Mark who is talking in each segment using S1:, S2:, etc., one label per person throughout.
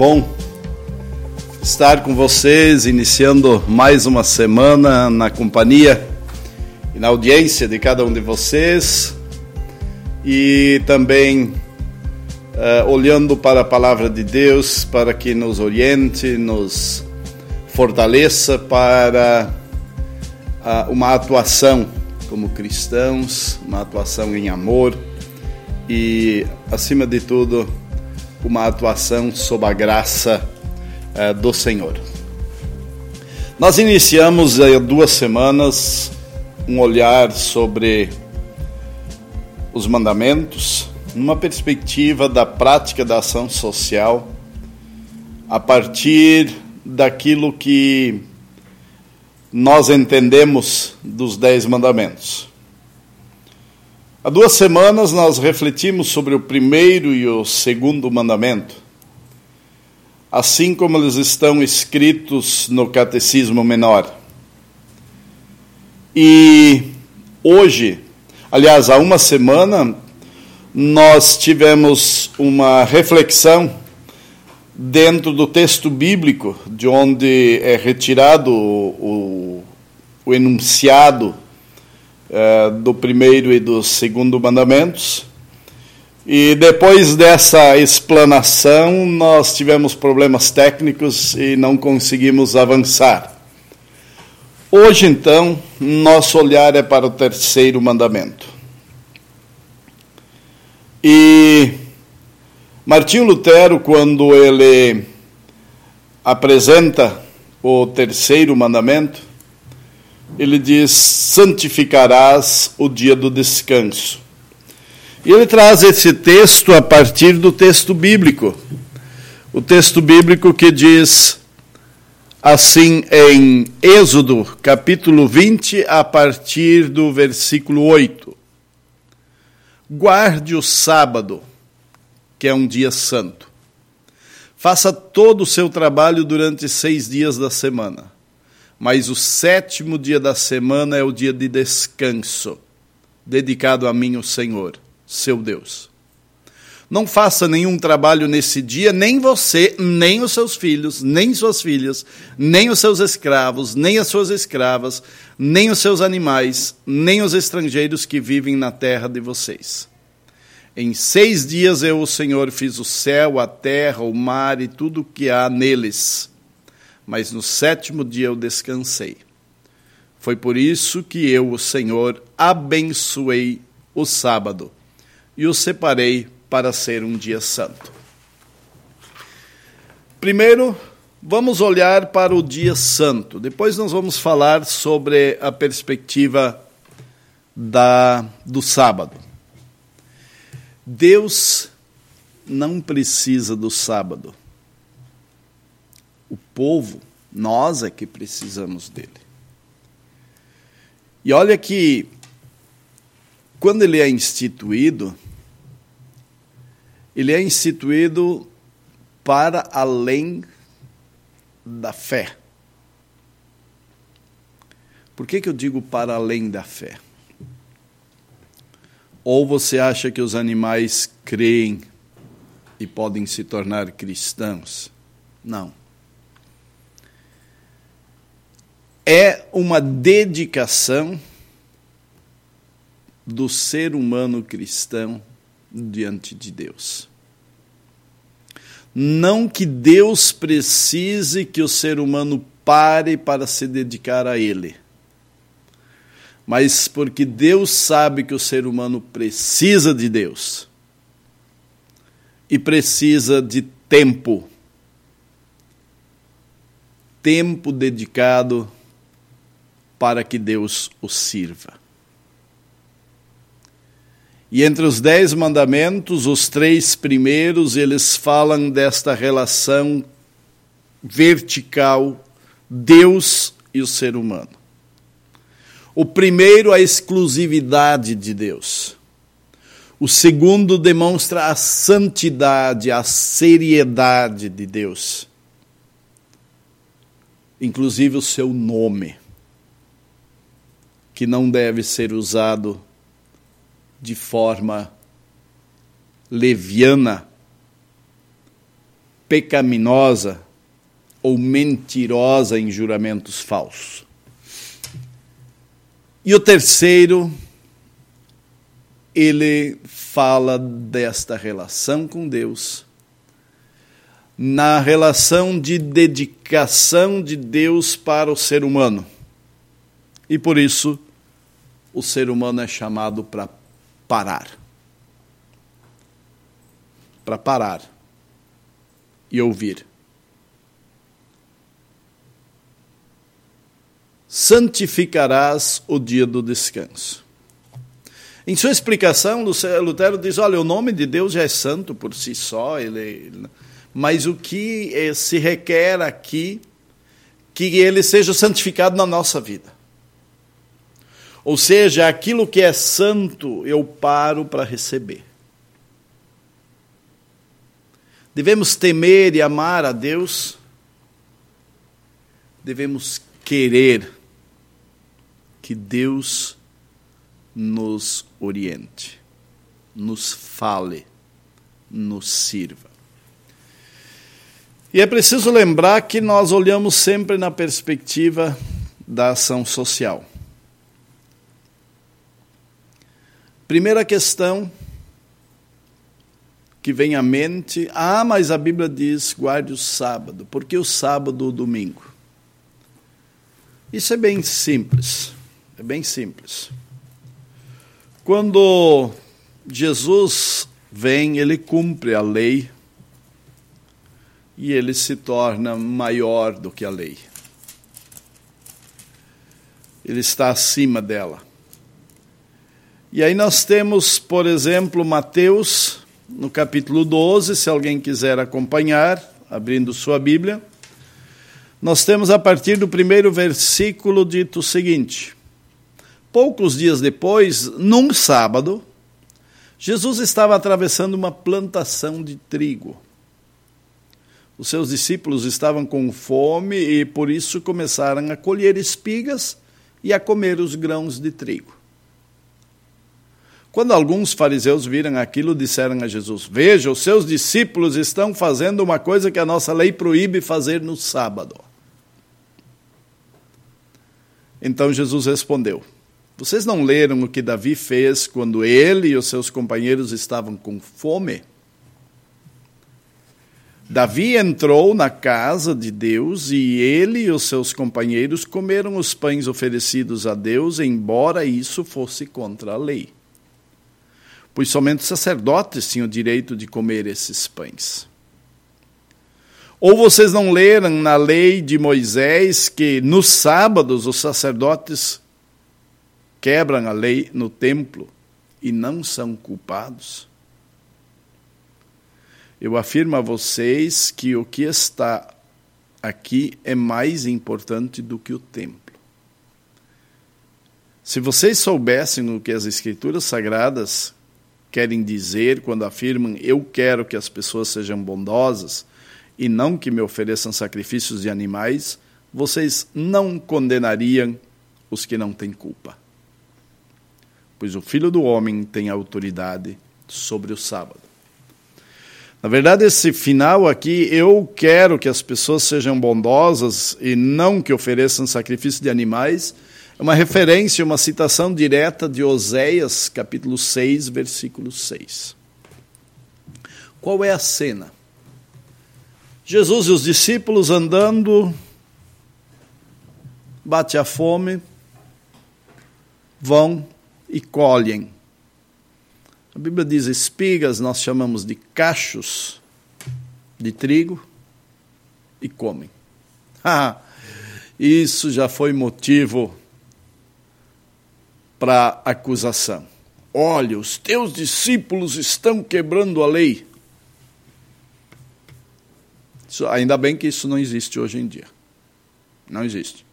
S1: Bom estar com vocês, iniciando mais uma semana na companhia e na audiência de cada um de vocês. E também uh, olhando para a palavra de Deus para que nos oriente, nos fortaleça para uh, uma atuação como cristãos, uma atuação em amor e, acima de tudo, uma atuação sob a graça uh, do Senhor. Nós iniciamos há duas semanas um olhar sobre os mandamentos numa perspectiva da prática da ação social a partir daquilo que nós entendemos dos Dez Mandamentos. Há duas semanas nós refletimos sobre o primeiro e o segundo mandamento, assim como eles estão escritos no Catecismo Menor. E hoje, aliás, há uma semana, nós tivemos uma reflexão dentro do texto bíblico, de onde é retirado o, o enunciado é, do primeiro e do segundo mandamentos. E depois dessa explanação, nós tivemos problemas técnicos e não conseguimos avançar. Hoje, então, nosso olhar é para o terceiro mandamento. E Martinho Lutero, quando ele apresenta o terceiro mandamento, ele diz: santificarás o dia do descanso. E ele traz esse texto a partir do texto bíblico. O texto bíblico que diz assim em Êxodo, capítulo 20, a partir do versículo 8. Guarde o sábado, que é um dia santo. Faça todo o seu trabalho durante seis dias da semana mas o sétimo dia da semana é o dia de descanso, dedicado a mim, o Senhor, seu Deus. Não faça nenhum trabalho nesse dia, nem você, nem os seus filhos, nem suas filhas, nem os seus escravos, nem as suas escravas, nem os seus animais, nem os estrangeiros que vivem na terra de vocês. Em seis dias eu, o Senhor, fiz o céu, a terra, o mar e tudo o que há neles mas no sétimo dia eu descansei. Foi por isso que eu, o Senhor, abençoei o sábado e o separei para ser um dia santo. Primeiro, vamos olhar para o dia santo. Depois nós vamos falar sobre a perspectiva da do sábado. Deus não precisa do sábado povo, nós é que precisamos dele. E olha que, quando ele é instituído, ele é instituído para além da fé. Por que, que eu digo para além da fé? Ou você acha que os animais creem e podem se tornar cristãos? Não. É uma dedicação do ser humano cristão diante de Deus. Não que Deus precise que o ser humano pare para se dedicar a Ele, mas porque Deus sabe que o ser humano precisa de Deus e precisa de tempo tempo dedicado para que Deus o sirva. E entre os dez mandamentos, os três primeiros, eles falam desta relação vertical, Deus e o ser humano. O primeiro, a exclusividade de Deus. O segundo demonstra a santidade, a seriedade de Deus. Inclusive o seu nome que não deve ser usado de forma leviana, pecaminosa ou mentirosa em juramentos falsos. E o terceiro, ele fala desta relação com Deus, na relação de dedicação de Deus para o ser humano. E por isso, o ser humano é chamado para parar. Para parar e ouvir. santificarás o dia do descanso. Em sua explicação, Lutero diz: olha, o nome de Deus já é santo por si só, ele, mas o que eh, se requer aqui que ele seja santificado na nossa vida. Ou seja, aquilo que é santo eu paro para receber. Devemos temer e amar a Deus, devemos querer que Deus nos oriente, nos fale, nos sirva. E é preciso lembrar que nós olhamos sempre na perspectiva da ação social. Primeira questão que vem à mente: ah, mas a Bíblia diz guarde o sábado. Por que o sábado ou domingo? Isso é bem simples. É bem simples. Quando Jesus vem, ele cumpre a lei e ele se torna maior do que a lei. Ele está acima dela. E aí nós temos, por exemplo, Mateus, no capítulo 12, se alguém quiser acompanhar, abrindo sua Bíblia. Nós temos a partir do primeiro versículo dito o seguinte: Poucos dias depois, num sábado, Jesus estava atravessando uma plantação de trigo. Os seus discípulos estavam com fome e por isso começaram a colher espigas e a comer os grãos de trigo. Quando alguns fariseus viram aquilo, disseram a Jesus: Veja, os seus discípulos estão fazendo uma coisa que a nossa lei proíbe fazer no sábado. Então Jesus respondeu: vocês não leram o que Davi fez quando ele e os seus companheiros estavam com fome? Davi entrou na casa de Deus e ele e os seus companheiros comeram os pães oferecidos a Deus, embora isso fosse contra a lei. Pois somente sacerdotes tinham o direito de comer esses pães. Ou vocês não leram na lei de Moisés que nos sábados os sacerdotes quebram a lei no templo e não são culpados? Eu afirmo a vocês que o que está aqui é mais importante do que o templo. Se vocês soubessem o que as Escrituras Sagradas querem dizer quando afirmam eu quero que as pessoas sejam bondosas e não que me ofereçam sacrifícios de animais, vocês não condenariam os que não têm culpa pois o Filho do Homem tem autoridade sobre o sábado. Na verdade, esse final aqui, eu quero que as pessoas sejam bondosas e não que ofereçam sacrifício de animais, uma referência, uma citação direta de Oséias, capítulo 6, versículo 6. Qual é a cena? Jesus e os discípulos andando, bate a fome, vão e colhem. A Bíblia diz espigas, nós chamamos de cachos de trigo e comem. Ah, isso já foi motivo para acusação. Olha, os teus discípulos estão quebrando a lei. Isso, ainda bem que isso não existe hoje em dia. Não existe.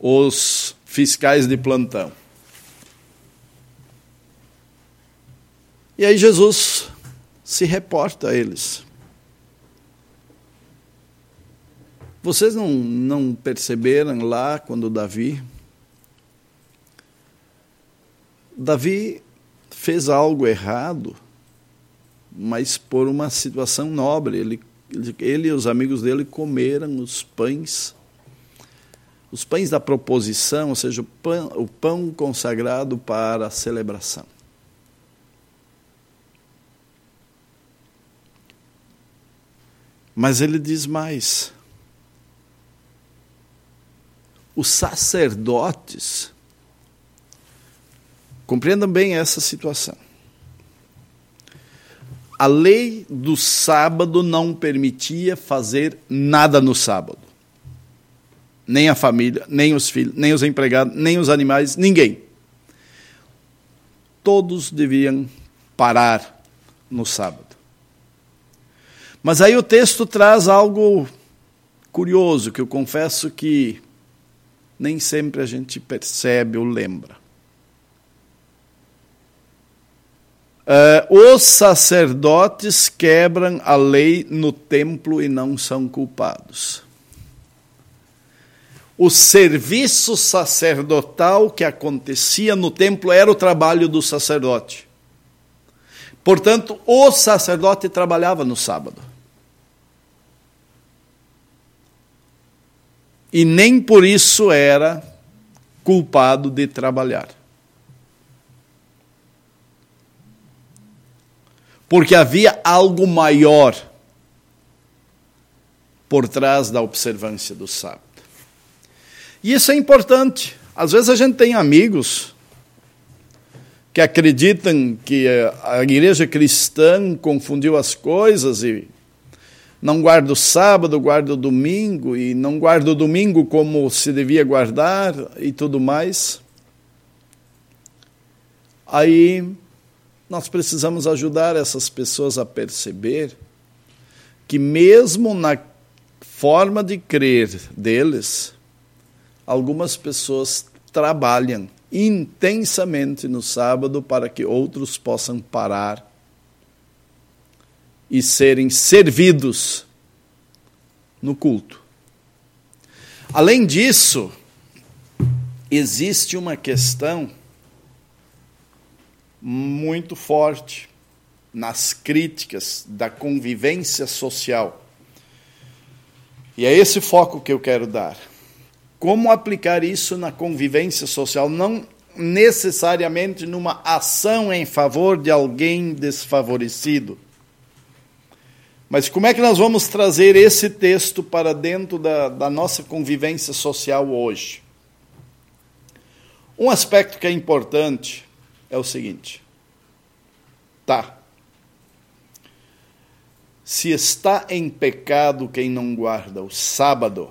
S1: Os fiscais de plantão E aí Jesus se reporta a eles. Vocês não, não perceberam lá quando Davi. Davi fez algo errado, mas por uma situação nobre. Ele Ele e os amigos dele comeram os pães, os pães da proposição, ou seja, o pão, o pão consagrado para a celebração. Mas ele diz mais. Os sacerdotes, compreendam bem essa situação. A lei do sábado não permitia fazer nada no sábado. Nem a família, nem os filhos, nem os empregados, nem os animais, ninguém. Todos deviam parar no sábado. Mas aí o texto traz algo curioso, que eu confesso que nem sempre a gente percebe ou lembra. Uh, os sacerdotes quebram a lei no templo e não são culpados. O serviço sacerdotal que acontecia no templo era o trabalho do sacerdote. Portanto, o sacerdote trabalhava no sábado. E nem por isso era culpado de trabalhar. Porque havia algo maior por trás da observância do sábado. E isso é importante. Às vezes a gente tem amigos que acreditam que a igreja cristã confundiu as coisas e não guarda o sábado, guarda o domingo, e não guarda o domingo como se devia guardar e tudo mais. Aí nós precisamos ajudar essas pessoas a perceber que, mesmo na forma de crer deles, algumas pessoas trabalham intensamente no sábado para que outros possam parar e serem servidos no culto. Além disso, existe uma questão muito forte nas críticas da convivência social. E é esse foco que eu quero dar. Como aplicar isso na convivência social, não necessariamente numa ação em favor de alguém desfavorecido. Mas como é que nós vamos trazer esse texto para dentro da, da nossa convivência social hoje? Um aspecto que é importante é o seguinte: tá. Se está em pecado quem não guarda o sábado,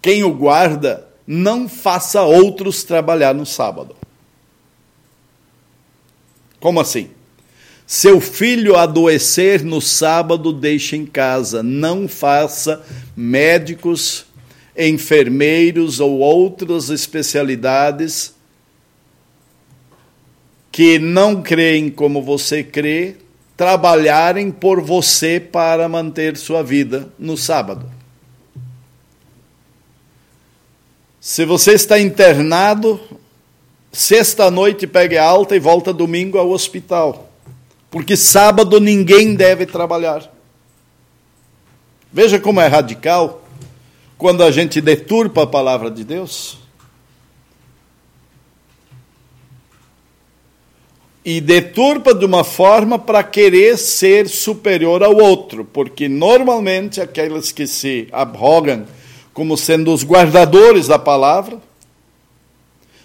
S1: quem o guarda, não faça outros trabalhar no sábado. Como assim? Seu filho adoecer no sábado, deixe em casa. Não faça médicos, enfermeiros ou outras especialidades que não creem como você crê, trabalharem por você para manter sua vida no sábado. Se você está internado, sexta-noite pegue alta e volta domingo ao hospital. Porque sábado ninguém deve trabalhar. Veja como é radical quando a gente deturpa a palavra de Deus. E deturpa de uma forma para querer ser superior ao outro, porque normalmente aqueles que se abrogam como sendo os guardadores da palavra,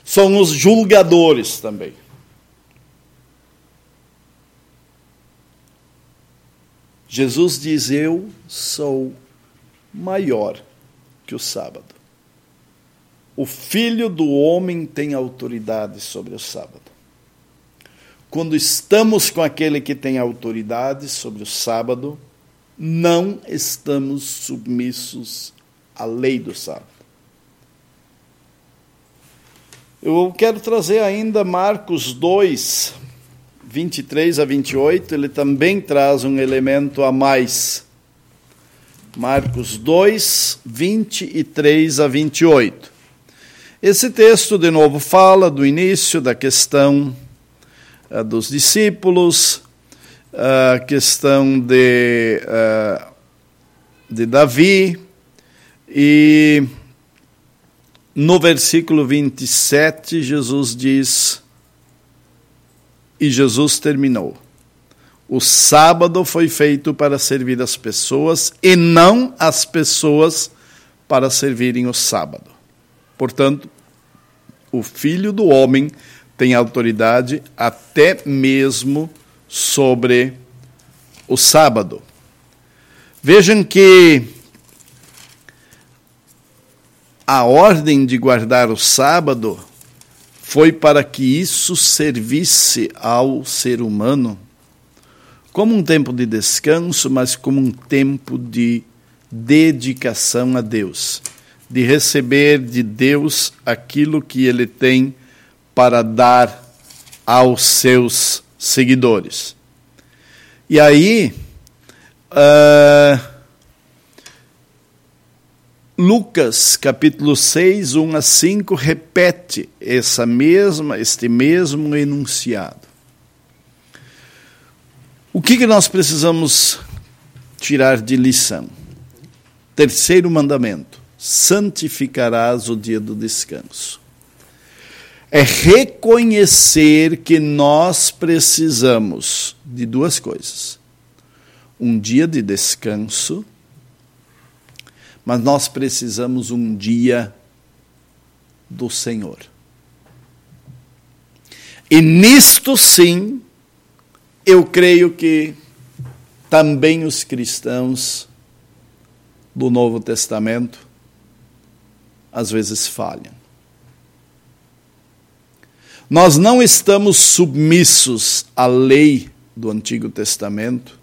S1: são os julgadores também. Jesus diz: Eu sou maior que o sábado. O filho do homem tem autoridade sobre o sábado. Quando estamos com aquele que tem autoridade sobre o sábado, não estamos submissos a lei do sábado. Eu quero trazer ainda Marcos 2, 23 a 28, ele também traz um elemento a mais. Marcos 2, 23 a 28. Esse texto, de novo, fala do início da questão uh, dos discípulos a questão de, uh, de Davi, e no versículo 27, Jesus diz: E Jesus terminou. O sábado foi feito para servir as pessoas e não as pessoas para servirem o sábado. Portanto, o filho do homem tem autoridade até mesmo sobre o sábado. Vejam que a ordem de guardar o sábado foi para que isso servisse ao ser humano como um tempo de descanso, mas como um tempo de dedicação a Deus, de receber de Deus aquilo que ele tem para dar aos seus seguidores. E aí, uh, Lucas capítulo 6, 1 a 5, repete essa mesma, este mesmo enunciado. O que, que nós precisamos tirar de lição? Terceiro mandamento: santificarás o dia do descanso. É reconhecer que nós precisamos de duas coisas: um dia de descanso, mas nós precisamos um dia do Senhor. E nisto sim, eu creio que também os cristãos do Novo Testamento às vezes falham. Nós não estamos submissos à lei do Antigo Testamento,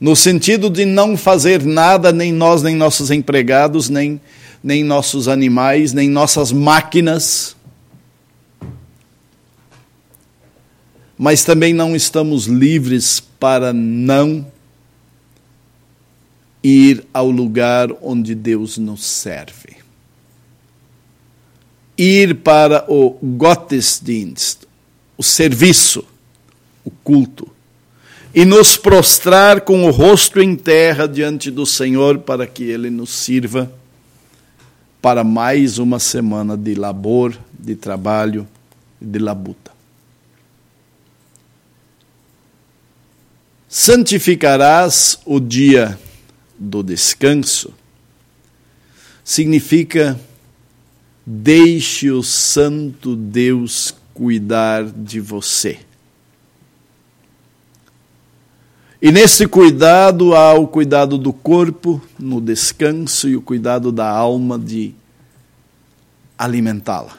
S1: no sentido de não fazer nada, nem nós, nem nossos empregados, nem, nem nossos animais, nem nossas máquinas mas também não estamos livres para não ir ao lugar onde Deus nos serve. Ir para o Gottesdienst, o serviço, o culto, e nos prostrar com o rosto em terra diante do Senhor para que Ele nos sirva para mais uma semana de labor, de trabalho, de labuta. santificarás o dia do descanso, significa deixe o Santo Deus cuidar de você. E nesse cuidado há o cuidado do corpo no descanso e o cuidado da alma de alimentá-la.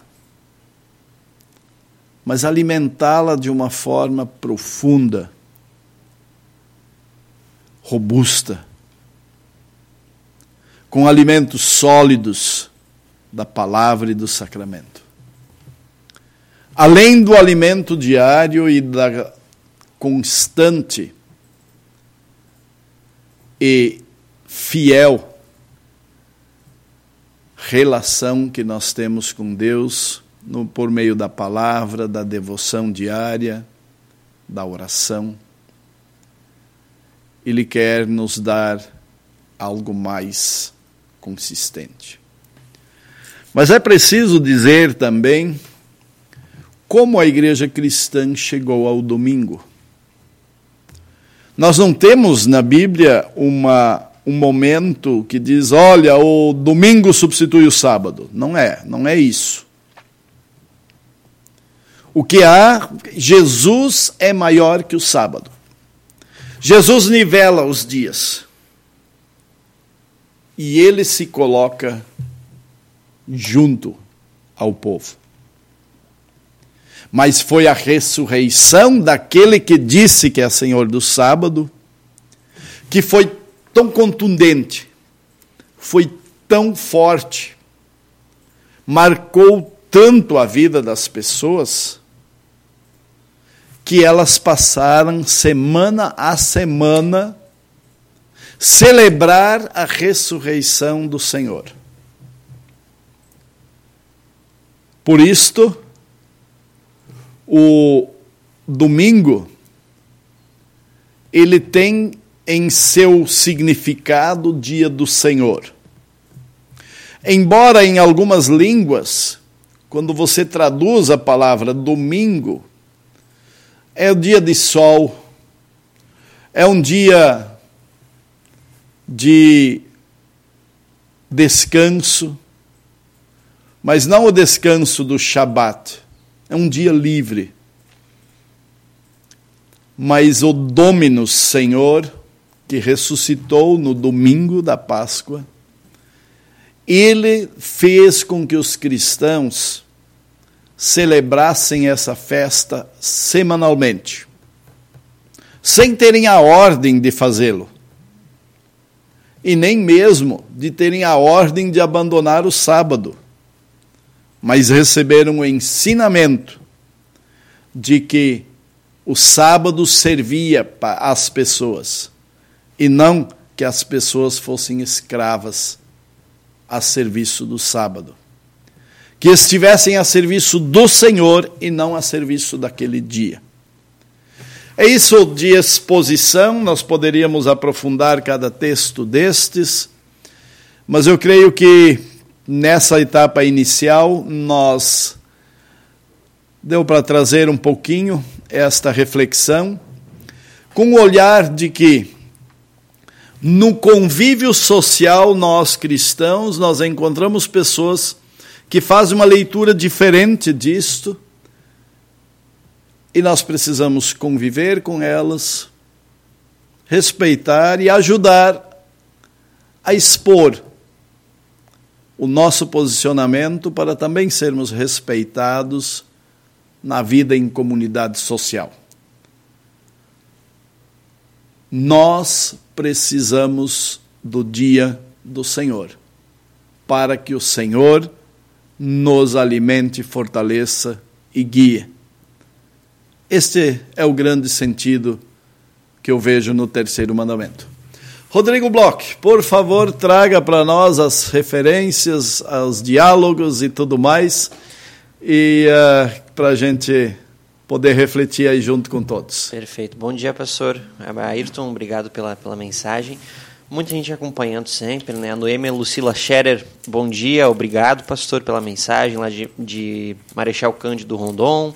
S1: Mas alimentá-la de uma forma profunda, robusta, com alimentos sólidos da palavra e do sacramento. Além do alimento diário e da constante e fiel relação que nós temos com Deus no, por meio da palavra, da devoção diária, da oração. Ele quer nos dar algo mais consistente. Mas é preciso dizer também como a igreja cristã chegou ao domingo. Nós não temos na Bíblia uma, um momento que diz, olha, o domingo substitui o sábado. Não é, não é isso. O que há, Jesus é maior que o sábado. Jesus nivela os dias. E ele se coloca junto ao povo. Mas foi a ressurreição daquele que disse que é Senhor do sábado, que foi tão contundente, foi tão forte, marcou tanto a vida das pessoas, que elas passaram semana a semana celebrar a ressurreição do Senhor. Por isto, o domingo ele tem em seu significado dia do Senhor. Embora em algumas línguas, quando você traduz a palavra domingo, é o dia de sol, é um dia de descanso, mas não o descanso do Shabat, é um dia livre. Mas o Dominus Senhor, que ressuscitou no domingo da Páscoa, ele fez com que os cristãos celebrassem essa festa semanalmente, sem terem a ordem de fazê-lo, e nem mesmo de terem a ordem de abandonar o sábado, mas receberam o ensinamento de que o sábado servia às pessoas e não que as pessoas fossem escravas a serviço do sábado. Que estivessem a serviço do Senhor e não a serviço daquele dia. É isso de exposição, nós poderíamos aprofundar cada texto destes, mas eu creio que nessa etapa inicial nós deu para trazer um pouquinho esta reflexão com o olhar de que no convívio social, nós cristãos, nós encontramos pessoas que fazem uma leitura diferente disto e nós precisamos conviver com elas, respeitar e ajudar a expor o nosso posicionamento para também sermos respeitados na vida em comunidade social. Nós precisamos do dia do Senhor, para que o Senhor nos alimente, fortaleça e guie. Este é o grande sentido que eu vejo no terceiro mandamento. Rodrigo Bloch, por favor, traga para nós as referências, os diálogos e tudo mais, e uh, eh, para a gente poder refletir aí junto com todos.
S2: Perfeito. Bom dia, pastor. Ayrton, obrigado pela, pela mensagem. Muita gente acompanhando sempre, né? A Noêmia Lucila Scherer, bom dia, obrigado, pastor, pela mensagem lá de, de Marechal Cândido Rondon.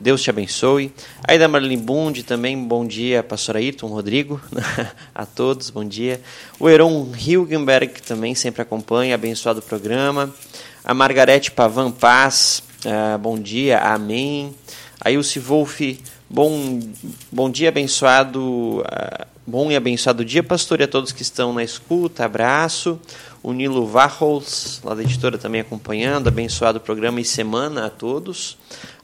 S2: Deus te abençoe. Aí da Marlene Bund também, bom dia, pastor Ayrton, Rodrigo, a todos, bom dia. O Heron Hilgenberg também sempre acompanha, abençoado o programa. A Margarete Pavan Paz, uh, bom dia, amém. Aí o Wolf, bom, bom dia, abençoado, uh, bom e abençoado dia, pastor, e a todos que estão na escuta, abraço. O Nilo Varros, lá da editora também acompanhando, abençoado programa e semana a todos.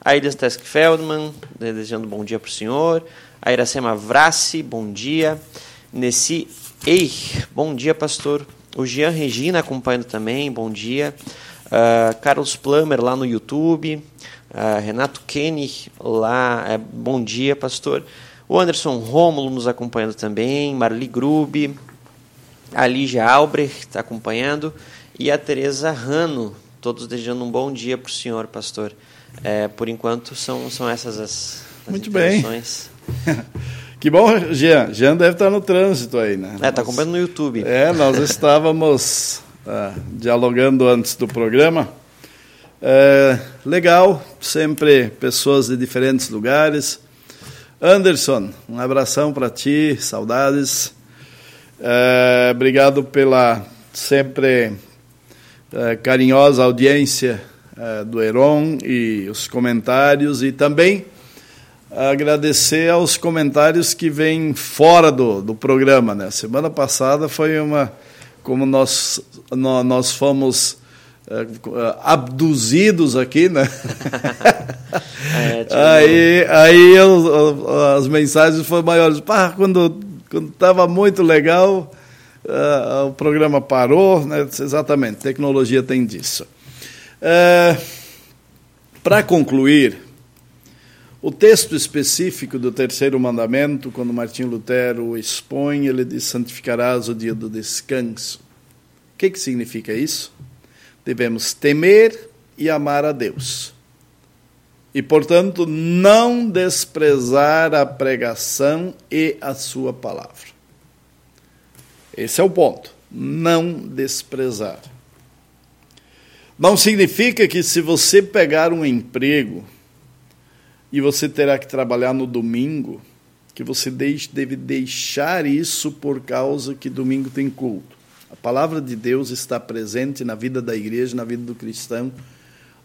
S2: A Elias Tesk Feldman, desejando bom dia para o senhor. A Iracema Vrassi, bom dia. Nessi Ei, bom dia, pastor. O Jean Regina acompanhando também, bom dia. Uh, Carlos Plummer lá no YouTube. Uh, Renato Kenny, lá, é, bom dia, pastor. O Anderson Rômulo nos acompanhando também, Marli Grube, a Lígia Albrecht está acompanhando e a Tereza Rano, todos desejando um bom dia para o senhor, pastor. É, por enquanto, são, são essas as,
S1: as Muito bem. Que bom, Jean. Jean deve estar no trânsito aí, né?
S2: É, está acompanhando no YouTube.
S1: É, nós estávamos uh, dialogando antes do programa é, legal, sempre pessoas de diferentes lugares. Anderson, um abração para ti, saudades. É, obrigado pela sempre carinhosa audiência é, do Heron e os comentários e também agradecer aos comentários que vêm fora do, do programa. Né? Semana passada foi uma como nós nós fomos uh, abduzidos aqui, né? é, tipo... aí aí eu, as mensagens foram maiores. Pá, quando estava muito legal, uh, o programa parou, né? Exatamente, tecnologia tem disso. Uh, Para concluir, o texto específico do terceiro mandamento, quando Martinho Lutero expõe, ele diz: santificarás o dia do descanso. O que, que significa isso? devemos temer e amar a Deus. E, portanto, não desprezar a pregação e a sua palavra. Esse é o ponto. Não desprezar. Não significa que se você pegar um emprego e você terá que trabalhar no domingo, que você deve deixar isso por causa que domingo tem culto. A palavra de Deus está presente na vida da igreja, na vida do cristão,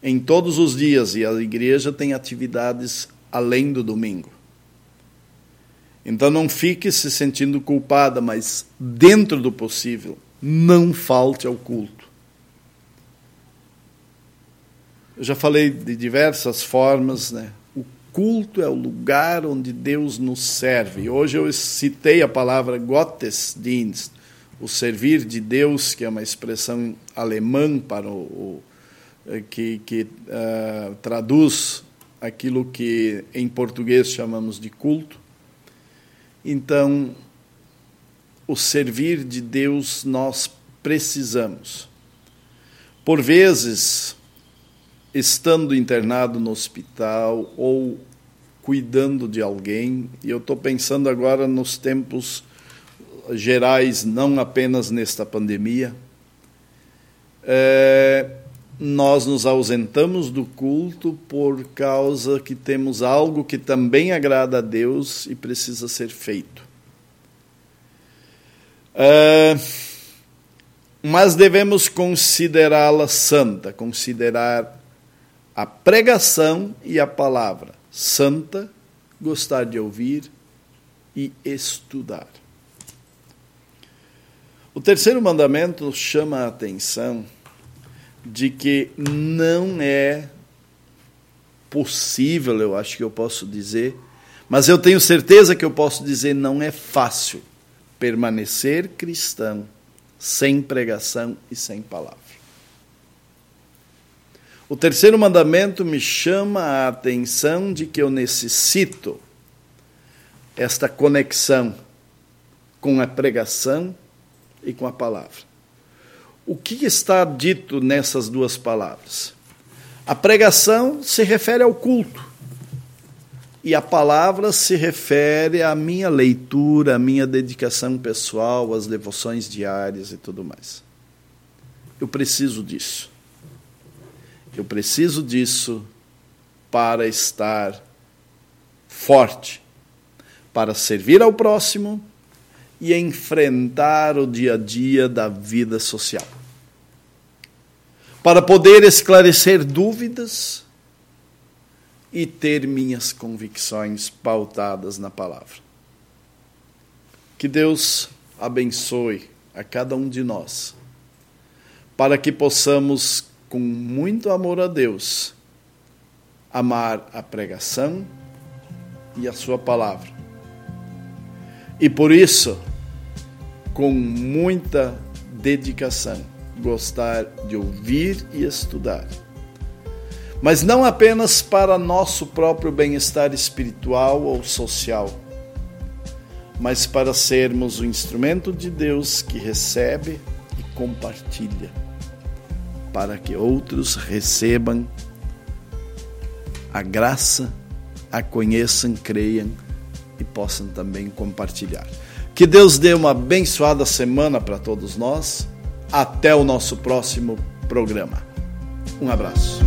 S1: em todos os dias, e a igreja tem atividades além do domingo. Então não fique se sentindo culpada, mas dentro do possível, não falte ao culto. Eu já falei de diversas formas, né? O culto é o lugar onde Deus nos serve. Hoje eu citei a palavra Gottesdienst, o servir de Deus, que é uma expressão alemã para o, o eh, que, que uh, traduz aquilo que em português chamamos de culto. Então, o servir de Deus nós precisamos. Por vezes, estando internado no hospital ou cuidando de alguém, e eu estou pensando agora nos tempos gerais, não apenas nesta pandemia, é, nós nos ausentamos do culto por causa que temos algo que também agrada a Deus e precisa ser feito. É, mas devemos considerá-la santa, considerar a pregação e a palavra santa, gostar de ouvir e estudar. O terceiro mandamento chama a atenção de que não é possível, eu acho que eu posso dizer, mas eu tenho certeza que eu posso dizer não é fácil permanecer cristão sem pregação e sem palavra. O terceiro mandamento me chama a atenção de que eu necessito esta conexão com a pregação e com a palavra. O que está dito nessas duas palavras? A pregação se refere ao culto. E a palavra se refere à minha leitura, à minha dedicação pessoal, às devoções diárias e tudo mais. Eu preciso disso. Eu preciso disso para estar forte, para servir ao próximo e enfrentar o dia a dia da vida social. Para poder esclarecer dúvidas e ter minhas convicções pautadas na palavra. Que Deus abençoe a cada um de nós, para que possamos com muito amor a Deus, amar a pregação e a Sua palavra. E por isso, com muita dedicação, gostar de ouvir e estudar. Mas não apenas para nosso próprio bem-estar espiritual ou social, mas para sermos o instrumento de Deus que recebe e compartilha para que outros recebam a graça, a conheçam, creiam e possam também compartilhar. Que Deus dê uma abençoada semana para todos nós. Até o nosso próximo programa. Um abraço.